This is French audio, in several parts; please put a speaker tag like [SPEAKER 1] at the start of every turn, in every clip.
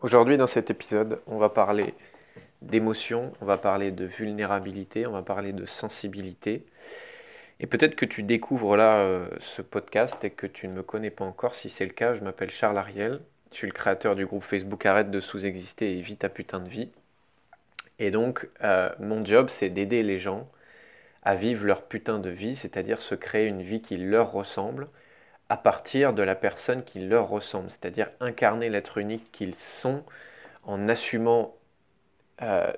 [SPEAKER 1] Aujourd'hui, dans cet épisode, on va parler d'émotion, on va parler de vulnérabilité, on va parler de sensibilité. Et peut-être que tu découvres là euh, ce podcast et que tu ne me connais pas encore. Si c'est le cas, je m'appelle Charles Ariel. Je suis le créateur du groupe Facebook Arrête de sous-exister et vis ta putain de vie. Et donc, euh, mon job, c'est d'aider les gens à vivre leur putain de vie, c'est-à-dire se créer une vie qui leur ressemble à partir de la personne qui leur ressemble, c'est-à-dire incarner l'être unique qu'ils sont en assumant euh,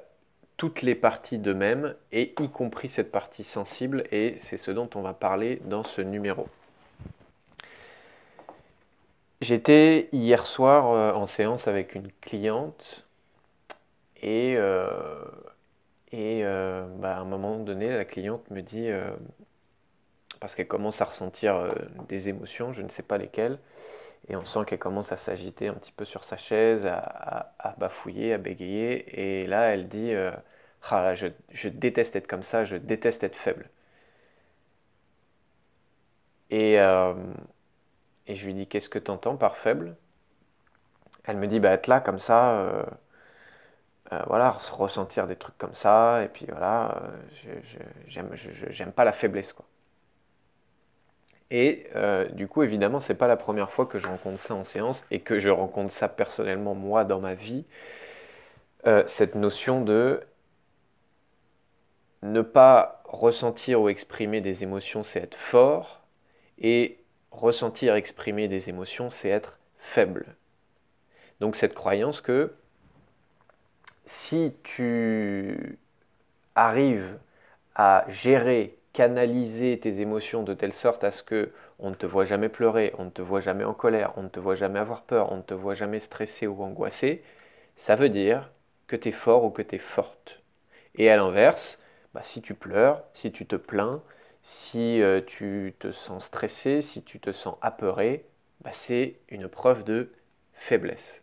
[SPEAKER 1] toutes les parties d'eux-mêmes et y compris cette partie sensible et c'est ce dont on va parler dans ce numéro. J'étais hier soir euh, en séance avec une cliente et, euh, et bah, à un moment donné la cliente me dit parce qu'elle commence à ressentir euh, des émotions, je ne sais pas lesquelles, et on sent qu'elle commence à s'agiter un petit peu sur sa chaise, à, bafouiller, à bégayer, et là elle dit euh, ah je, déteste être comme ça, je déteste être faible. Et, euh, et je lui dis qu'est-ce que tu entends par faible? Elle me dit bah, être là comme ça. voilà, ressentir des trucs comme ça, et puis voilà, j'aime pas la faiblesse, quoi. Et euh, du coup, évidemment, c'est pas la première fois que je rencontre ça en séance et que je rencontre ça personnellement moi dans ma vie. Euh, cette notion de ne pas ressentir ou exprimer des émotions, c'est être fort, et ressentir, exprimer des émotions, c'est être faible. Donc cette croyance que si tu arrives à gérer canaliser tes émotions de telle sorte à ce que on ne te voit jamais pleurer, on ne te voit jamais en colère, on ne te voit jamais avoir peur, on ne te voit jamais stressé ou angoissé, ça veut dire que tu es fort ou que tu es forte. Et à l'inverse, bah, si tu pleures, si tu te plains, si euh, tu te sens stressé, si tu te sens apeuré, bah, c'est une preuve de faiblesse.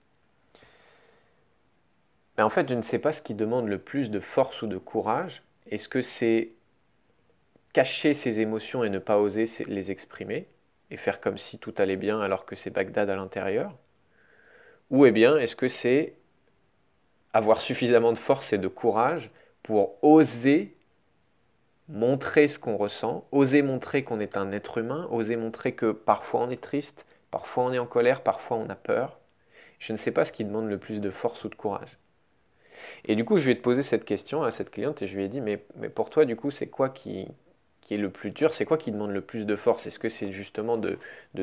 [SPEAKER 1] Mais en fait, je ne sais pas ce qui demande le plus de force ou de courage. Est-ce que c'est cacher ses émotions et ne pas oser les exprimer et faire comme si tout allait bien alors que c'est Bagdad à l'intérieur? Ou eh bien est-ce que c'est avoir suffisamment de force et de courage pour oser montrer ce qu'on ressent, oser montrer qu'on est un être humain, oser montrer que parfois on est triste, parfois on est en colère, parfois on a peur? Je ne sais pas ce qui demande le plus de force ou de courage. Et du coup, je lui ai posé cette question à cette cliente et je lui ai dit, mais, mais pour toi, du coup, c'est quoi qui, qui est le plus dur, c'est quoi qui demande le plus de force? Est-ce que c'est justement de,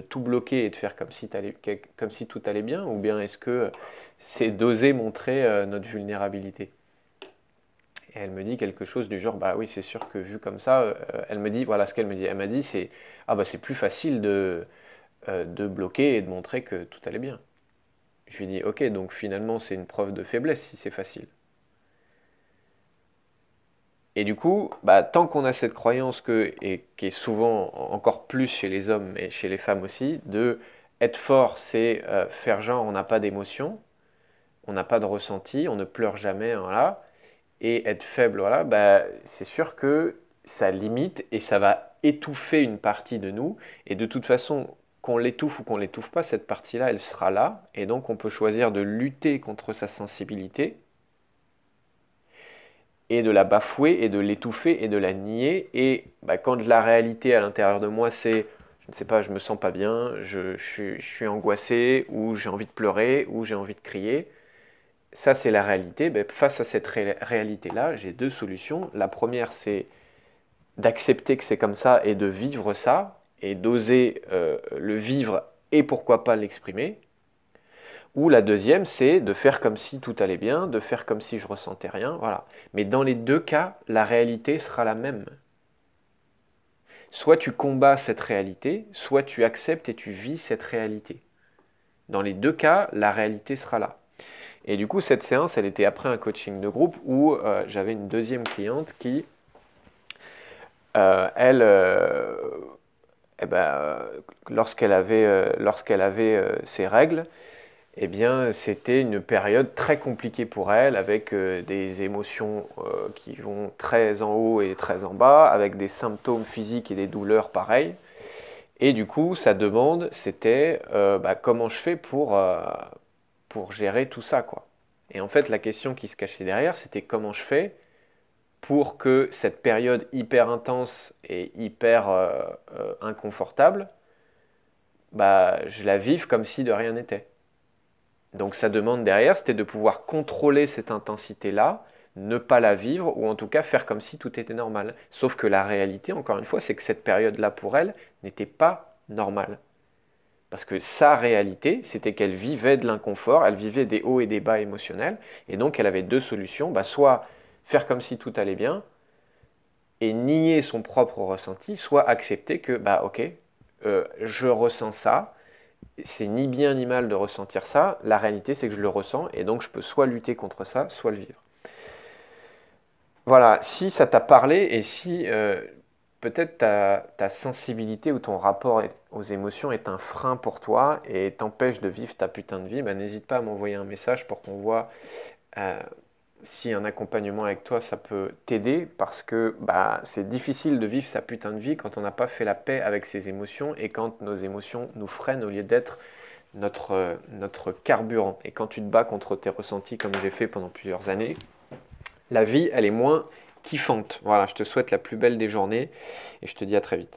[SPEAKER 1] tout bloquer et de faire comme si, tout allait bien? Ou bien est-ce que c'est d'oser montrer euh, notre vulnérabilité? Et elle me dit quelque chose du genre, bah oui, c'est sûr que vu comme ça, euh, elle me dit, voilà ce qu'elle me dit. Elle m'a dit, c'est, ah bah c'est plus facile de, euh, de bloquer et de montrer que tout allait bien. Je lui dis, ok, donc finalement c'est une preuve de faiblesse si c'est facile. Et du coup, bah, tant qu'on a cette croyance que, et qui est souvent encore plus chez les hommes et chez les femmes aussi, de être fort, c'est euh, faire genre on n'a pas d'émotion, on n'a pas de ressenti, on ne pleure jamais, voilà, et être faible, voilà, bah, c'est sûr que ça limite et ça va étouffer une partie de nous. Et de toute façon, qu'on l'étouffe ou qu'on l'étouffe pas, cette partie-là, elle sera là. Et donc, on peut choisir de lutter contre sa sensibilité et de la bafouer et de l'étouffer et de la nier. Et bah, quand la réalité à l'intérieur de moi, c'est, je ne sais pas, je me sens pas bien, je, suis angoissé, ou j'ai envie de pleurer, ou j'ai envie de crier, ça c'est la réalité. Bah, face à cette réalité-là, j'ai deux solutions. La première, c'est d'accepter que c'est comme ça et de vivre ça, et d'oser euh, le vivre et pourquoi pas l'exprimer. Ou la deuxième, c'est de faire comme si tout allait bien, de faire comme si je ressentais rien, voilà. Mais dans les deux cas, la réalité sera la même. Soit tu combats cette réalité, soit tu acceptes et tu vis cette réalité. Dans les deux cas, la réalité sera là. Et du coup, cette séance, elle était après un coaching de groupe où euh, j'avais une deuxième cliente qui, euh, elle, euh, eh ben, lorsqu'elle avait, lorsqu'elle avait ses règles, eh bien, c'était une période très compliquée pour elle, avec euh, des émotions euh, qui vont très en haut et très en bas, avec des symptômes physiques et des douleurs pareilles. Et du coup, sa demande, c'était euh, bah, comment je fais pour, pour gérer tout ça, quoi. Et en fait, la question qui se cachait derrière, c'était comment je fais pour que cette période hyper intense et hyper inconfortable, bah, je la vive comme si de rien n'était. Donc ça demande derrière, c'était de pouvoir contrôler cette intensité-là, ne pas la vivre, ou en tout cas faire comme si tout était normal. Sauf que la réalité, encore une fois, c'est que cette période-là pour elle n'était pas normale. Parce que sa réalité, c'était qu'elle vivait de l'inconfort, elle vivait des hauts et des bas émotionnels, et donc elle avait deux solutions, bah, soit faire comme si tout allait bien, et nier son propre ressenti, soit accepter que, bah ok, euh, je ressens ça, c'est ni bien ni mal de ressentir ça, la réalité c'est que je le ressens et donc je peux soit lutter contre ça, soit le vivre. Voilà, si ça t'a parlé et si euh, peut-être ta, sensibilité ou ton rapport aux émotions est un frein pour toi et t'empêche de vivre ta putain de vie, bah, n'hésite pas à m'envoyer un message pour qu'on voit euh, si un accompagnement avec toi, ça peut t'aider parce que bah, c'est difficile de vivre sa putain de vie quand on n'a pas fait la paix avec ses émotions et quand nos émotions nous freinent au lieu d'être notre, notre carburant. Et quand tu te bats contre tes ressentis comme j'ai fait pendant plusieurs années, la vie, elle est moins kiffante. Voilà, je te souhaite la plus belle des journées et je te dis à très vite.